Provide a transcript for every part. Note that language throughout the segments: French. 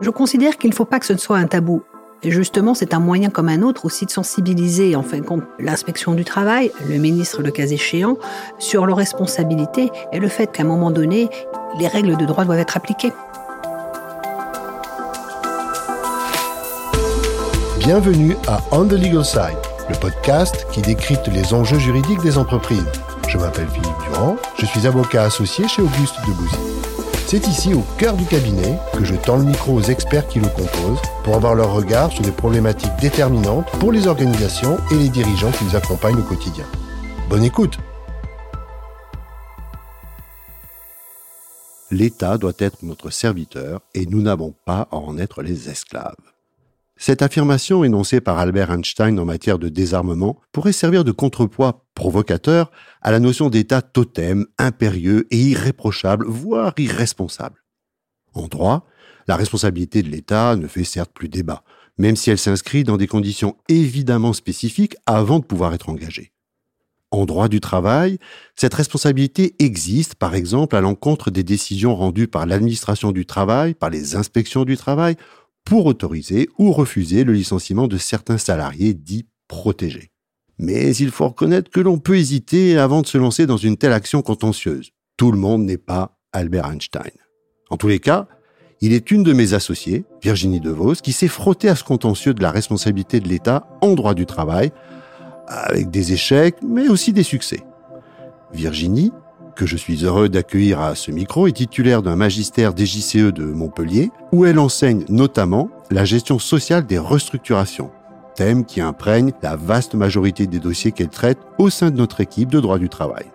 Je considère qu'il ne faut pas que ce ne soit un tabou. Et justement, c'est un moyen comme un autre aussi de sensibiliser, en fin de compte, l'inspection du travail, le ministre le cas échéant, sur leurs responsabilités et le fait qu'à un moment donné, les règles de droit doivent être appliquées. Bienvenue à On the Legal Side, le podcast qui décrypte les enjeux juridiques des entreprises. Je m'appelle Philippe Durand, je suis avocat associé chez Auguste Debouzy. C'est ici, au cœur du cabinet, que je tends le micro aux experts qui le composent pour avoir leur regard sur des problématiques déterminantes pour les organisations et les dirigeants qui nous accompagnent au quotidien. Bonne écoute L'État doit être notre serviteur et nous n'avons pas à en être les esclaves. Cette affirmation énoncée par Albert Einstein en matière de désarmement pourrait servir de contrepoids provocateur à la notion d'État totem, impérieux et irréprochable, voire irresponsable. En droit, la responsabilité de l'État ne fait certes plus débat, même si elle s'inscrit dans des conditions évidemment spécifiques avant de pouvoir être engagée. En droit du travail, cette responsabilité existe par exemple à l'encontre des décisions rendues par l'administration du travail, par les inspections du travail pour autoriser ou refuser le licenciement de certains salariés dits protégés. Mais il faut reconnaître que l'on peut hésiter avant de se lancer dans une telle action contentieuse. Tout le monde n'est pas Albert Einstein. En tous les cas, il est une de mes associées, Virginie DeVos, qui s'est frottée à ce contentieux de la responsabilité de l'État en droit du travail, avec des échecs, mais aussi des succès. Virginie que je suis heureux d'accueillir à ce micro, est titulaire d'un magistère DJCE de Montpellier, où elle enseigne notamment la gestion sociale des restructurations, thème qui imprègne la vaste majorité des dossiers qu'elle traite au sein de notre équipe de droit du travail.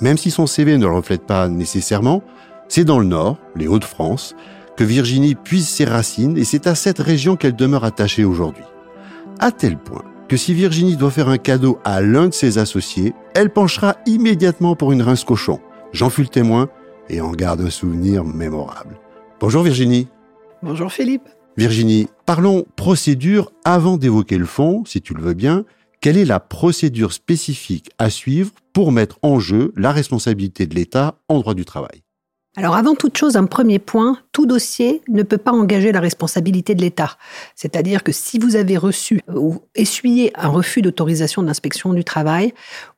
Même si son CV ne le reflète pas nécessairement, c'est dans le Nord, les Hauts-de-France, que Virginie puise ses racines et c'est à cette région qu'elle demeure attachée aujourd'hui. À tel point que si Virginie doit faire un cadeau à l'un de ses associés, elle penchera immédiatement pour une rince cochon. J'en fus le témoin et en garde un souvenir mémorable. Bonjour Virginie. Bonjour Philippe. Virginie, parlons procédure avant d'évoquer le fond, si tu le veux bien. Quelle est la procédure spécifique à suivre pour mettre en jeu la responsabilité de l'État en droit du travail? Alors avant toute chose, un premier point, tout dossier ne peut pas engager la responsabilité de l'État. C'est-à-dire que si vous avez reçu ou essuyé un refus d'autorisation d'inspection du travail,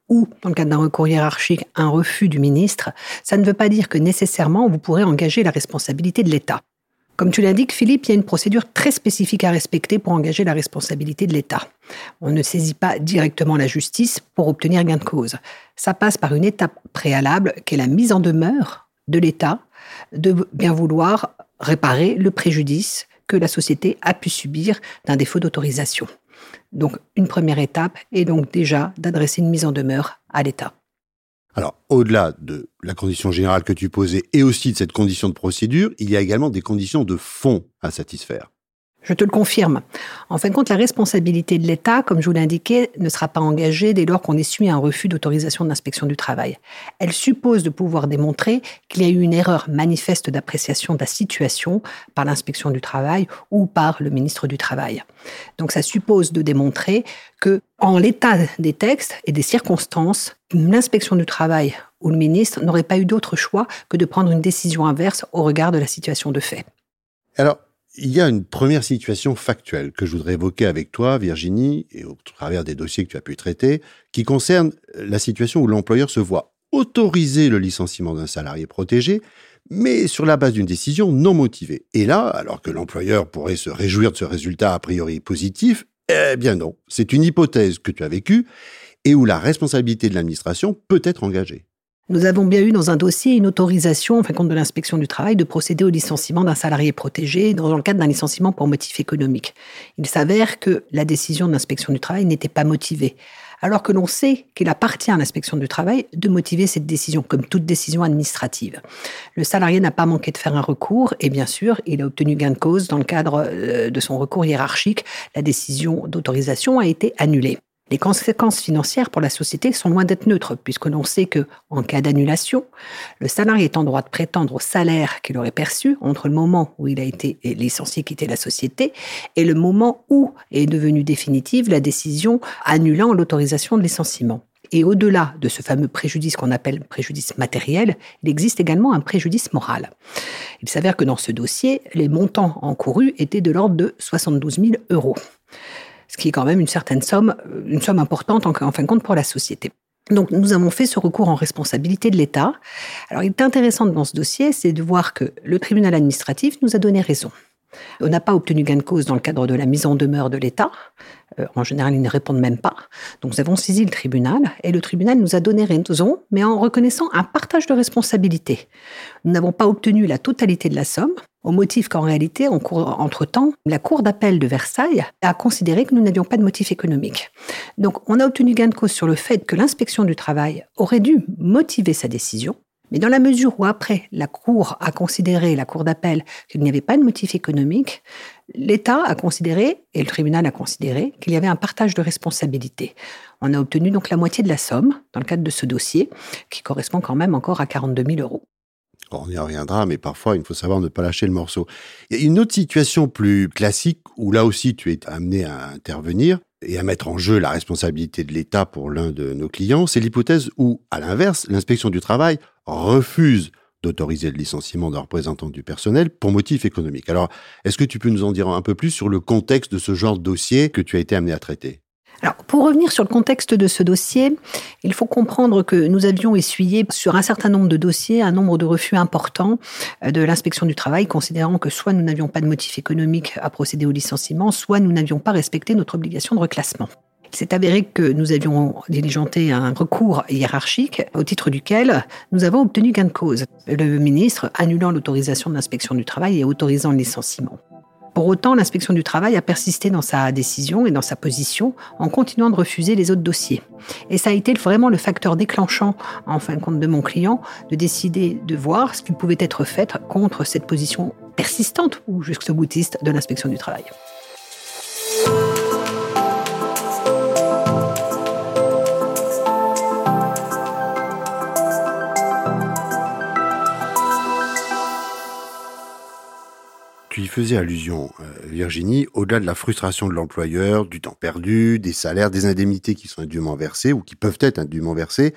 ou, dans le cadre d'un recours hiérarchique, un refus du ministre, ça ne veut pas dire que nécessairement vous pourrez engager la responsabilité de l'État. Comme tu l'indiques, Philippe, il y a une procédure très spécifique à respecter pour engager la responsabilité de l'État. On ne saisit pas directement la justice pour obtenir gain de cause. Ça passe par une étape préalable qui est la mise en demeure de l'État de bien vouloir réparer le préjudice que la société a pu subir d'un défaut d'autorisation. Donc une première étape est donc déjà d'adresser une mise en demeure à l'État. Alors, au-delà de la condition générale que tu posais et aussi de cette condition de procédure, il y a également des conditions de fond à satisfaire. Je te le confirme. En fin de compte, la responsabilité de l'État, comme je vous l'indiquais, ne sera pas engagée dès lors qu'on essuie un refus d'autorisation d'inspection du travail. Elle suppose de pouvoir démontrer qu'il y a eu une erreur manifeste d'appréciation de la situation par l'inspection du travail ou par le ministre du Travail. Donc ça suppose de démontrer que, en l'état des textes et des circonstances, l'inspection du travail ou le ministre n'aurait pas eu d'autre choix que de prendre une décision inverse au regard de la situation de fait. Alors, il y a une première situation factuelle que je voudrais évoquer avec toi, Virginie, et au travers des dossiers que tu as pu traiter, qui concerne la situation où l'employeur se voit autoriser le licenciement d'un salarié protégé, mais sur la base d'une décision non motivée. Et là, alors que l'employeur pourrait se réjouir de ce résultat a priori positif, eh bien non, c'est une hypothèse que tu as vécue et où la responsabilité de l'administration peut être engagée. Nous avons bien eu dans un dossier une autorisation, en fin compte de l'inspection du travail, de procéder au licenciement d'un salarié protégé dans le cadre d'un licenciement pour motif économique. Il s'avère que la décision de l'inspection du travail n'était pas motivée, alors que l'on sait qu'il appartient à l'inspection du travail de motiver cette décision, comme toute décision administrative. Le salarié n'a pas manqué de faire un recours et bien sûr, il a obtenu gain de cause dans le cadre euh, de son recours hiérarchique. La décision d'autorisation a été annulée. Les conséquences financières pour la société sont loin d'être neutres, puisque l'on sait que, en cas d'annulation, le salarié est en droit de prétendre au salaire qu'il aurait perçu entre le moment où il a été licencié, quitter la société, et le moment où est devenue définitive la décision annulant l'autorisation de licenciement. Et au-delà de ce fameux préjudice qu'on appelle préjudice matériel, il existe également un préjudice moral. Il s'avère que dans ce dossier, les montants encourus étaient de l'ordre de 72 000 euros ce qui est quand même une certaine somme, une somme importante en, fin de compte pour la société. Donc nous avons fait ce recours en responsabilité de l'État. Alors il est intéressant dans ce dossier, c'est de voir que le tribunal administratif nous a donné raison. On n'a pas obtenu gain de cause dans le cadre de la mise en demeure de l'État. Euh, en général, ils ne répondent même pas. Donc nous avons saisi le tribunal et le tribunal nous a donné raison, mais en reconnaissant un partage de responsabilité. Nous n'avons pas obtenu la totalité de la somme, au motif qu'en réalité, entre-temps, la Cour d'appel de Versailles a considéré que nous n'avions pas de motif économique. Donc on a obtenu gain de cause sur le fait que l'inspection du travail aurait dû motiver sa décision, mais dans la mesure où après la Cour a considéré, la Cour d'appel, qu'il n'y avait pas de motif économique, l'État a considéré, et le tribunal a considéré, qu'il y avait un partage de responsabilité. On a obtenu donc la moitié de la somme dans le cadre de ce dossier, qui correspond quand même encore à 42 000 euros. On y reviendra, mais parfois, il faut savoir ne pas lâcher le morceau. Il y a une autre situation plus classique où là aussi tu es amené à intervenir et à mettre en jeu la responsabilité de l'État pour l'un de nos clients. C'est l'hypothèse où, à l'inverse, l'inspection du travail refuse d'autoriser le licenciement d'un représentant du personnel pour motif économique. Alors, est-ce que tu peux nous en dire un peu plus sur le contexte de ce genre de dossier que tu as été amené à traiter? Alors, pour revenir sur le contexte de ce dossier, il faut comprendre que nous avions essuyé sur un certain nombre de dossiers un nombre de refus importants euh, de l'inspection du travail, considérant que soit nous n'avions pas de motif économique à procéder au licenciement, soit nous n'avions pas respecté notre obligation de reclassement. S'est avéré que nous avions diligenté un recours hiérarchique au titre duquel nous avons obtenu gain de cause. Le ministre annulant l'autorisation de l'inspection du travail et autorisant le licenciement. Pour autant, l'inspection du travail a persisté dans sa décision et dans sa position en continuant de refuser les autres dossiers. Et ça a été vraiment le facteur déclenchant, en fin de compte, de mon client, de décider de voir ce qui pouvait être fait contre cette position persistante ou jusqu'au boutiste de l'inspection du travail. Faisais allusion, euh, Virginie, au-delà de la frustration de l'employeur, du temps perdu, des salaires, des indemnités qui sont indûment versées ou qui peuvent être indûment versées,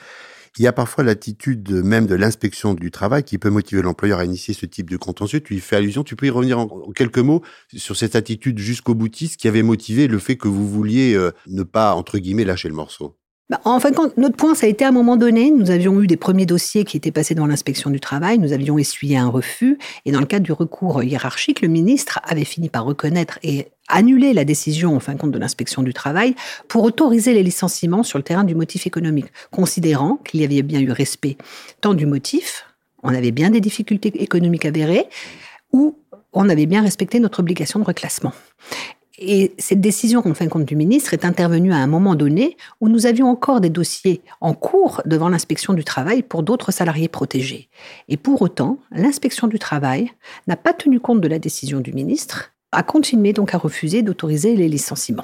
il y a parfois l'attitude même de l'inspection du travail qui peut motiver l'employeur à initier ce type de contentieux. Tu y fais allusion. Tu peux y revenir en, quelques mots sur cette attitude jusqu'au boutiste qui avait motivé le fait que vous vouliez euh, ne pas, entre guillemets, lâcher le morceau. Bah, en fin de compte, notre point, ça a été à un moment donné, nous avions eu des premiers dossiers qui étaient passés devant l'inspection du travail, nous avions essuyé un refus, et dans le cadre du recours hiérarchique, le ministre avait fini par reconnaître et annuler la décision, en fin de compte, de l'inspection du travail pour autoriser les licenciements sur le terrain du motif économique, considérant qu'il y avait bien eu respect tant du motif, on avait bien des difficultés économiques avérées, ou on avait bien respecté notre obligation de reclassement. Et cette décision, en fin de compte, du ministre est intervenue à un moment donné où nous avions encore des dossiers en cours devant l'inspection du travail pour d'autres salariés protégés. Et pour autant, l'inspection du travail n'a pas tenu compte de la décision du ministre, a continué donc à refuser d'autoriser les licenciements.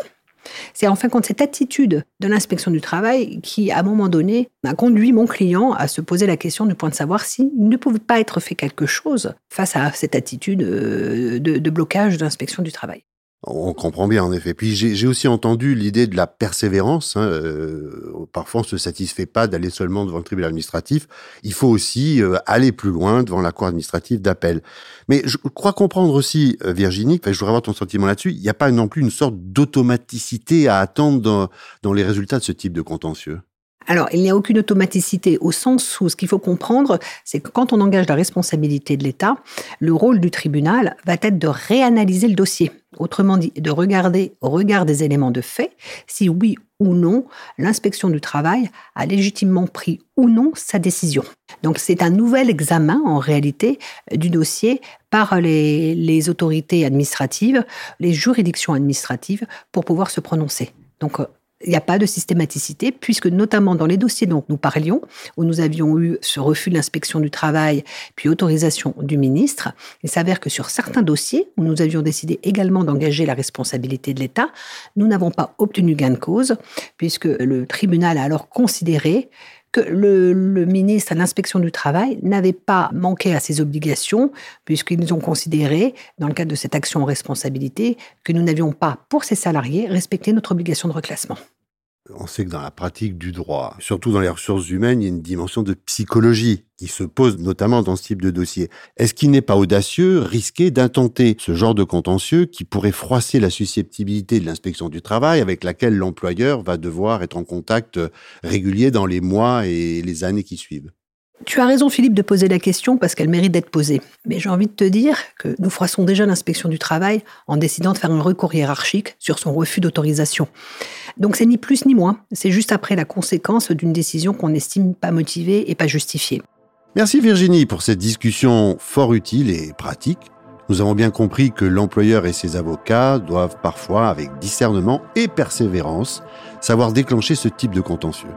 C'est en fin de compte cette attitude de l'inspection du travail qui, à un moment donné, a conduit mon client à se poser la question du point de savoir s'il ne pouvait pas être fait quelque chose face à cette attitude euh, de, de blocage de l'inspection du travail. On comprend bien, en effet. Puis j'ai aussi entendu l'idée de la persévérance. Hein, euh, parfois, on ne se satisfait pas d'aller seulement devant le tribunal administratif. Il faut aussi euh, aller plus loin devant la cour administrative d'appel. Mais je crois comprendre aussi, euh, Virginie, je voudrais avoir ton sentiment là-dessus, il n'y a pas non plus une sorte d'automaticité à attendre dans les résultats de ce type de contentieux? Alors, il n'y a aucune automaticité au sens où ce qu'il faut comprendre, c'est que quand on engage la responsabilité de l'État, le rôle du tribunal va être de réanalyser le dossier. Autrement dit, de regarder au regard des éléments de fait si oui ou non l'inspection du travail a légitimement pris ou non sa décision. Donc c'est un nouvel examen en réalité du dossier par les, autorités administratives, les juridictions administratives pour pouvoir se prononcer. Donc il n'y a pas de systématicité, puisque notamment dans les dossiers dont nous parlions, où nous avions eu ce refus de l'inspection du travail, puis autorisation du ministre, il s'avère que sur certains dossiers, où nous avions décidé également d'engager la responsabilité de l'État, nous n'avons pas obtenu gain de cause, puisque le tribunal a alors considéré que le, ministre à l'inspection du travail n'avait pas manqué à ses obligations, puisqu'ils ont considéré, dans le cadre de cette action en responsabilité, que nous n'avions pas, pour ces salariés, respecté notre obligation de reclassement. On sait que dans la pratique du droit, surtout dans les ressources humaines, il y a une dimension de psychologie qui se pose notamment dans ce type de dossier. Est-ce qu'il n'est pas audacieux, risqué d'intenter ce genre de contentieux qui pourrait froisser la susceptibilité de l'inspection du travail avec laquelle l'employeur va devoir être en contact régulier dans les mois et les années qui suivent? Tu as raison, Philippe, de poser la question parce qu'elle mérite d'être posée. Mais j'ai envie de te dire que nous froissons déjà l'inspection du travail en décidant de faire un recours hiérarchique sur son refus d'autorisation. Donc c'est ni plus ni moins, c'est juste après la conséquence d'une décision qu'on estime pas motivée et pas justifiée. Merci Virginie pour cette discussion fort utile et pratique. Nous avons bien compris que l'employeur et ses avocats doivent parfois, avec discernement et persévérance, savoir déclencher ce type de contentieux.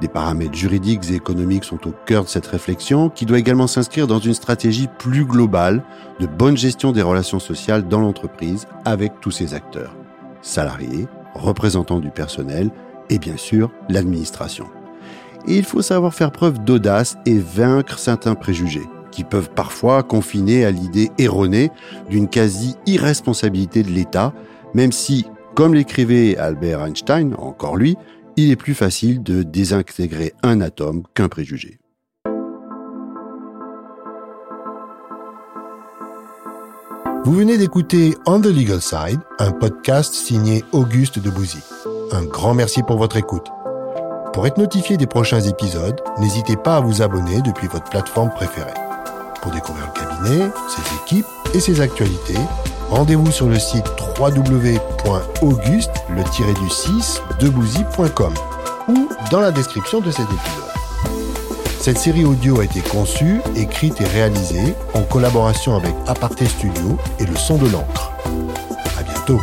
Des paramètres juridiques et économiques sont au cœur de cette réflexion qui doit également s'inscrire dans une stratégie plus globale de bonne gestion des relations sociales dans l'entreprise avec tous ses acteurs, salariés, représentants du personnel et bien sûr l'administration. Il faut savoir faire preuve d'audace et vaincre certains préjugés qui peuvent parfois confiner à l'idée erronée d'une quasi-irresponsabilité de l'État, même si, comme l'écrivait Albert Einstein, encore lui, il est plus facile de désintégrer un atome qu'un préjugé. Vous venez d'écouter On the Legal Side, un podcast signé Auguste de Bouzy. Un grand merci pour votre écoute. Pour être notifié des prochains épisodes, n'hésitez pas à vous abonner depuis votre plateforme préférée. Pour découvrir le cabinet, ses équipes et ses actualités, rendez-vous sur le site www.auguste le du 6 debouzy.com ou dans la description de cet épisode. Cette série audio a été conçue, écrite et réalisée en collaboration avec Aparté Studio et le son de l'encre. À bientôt.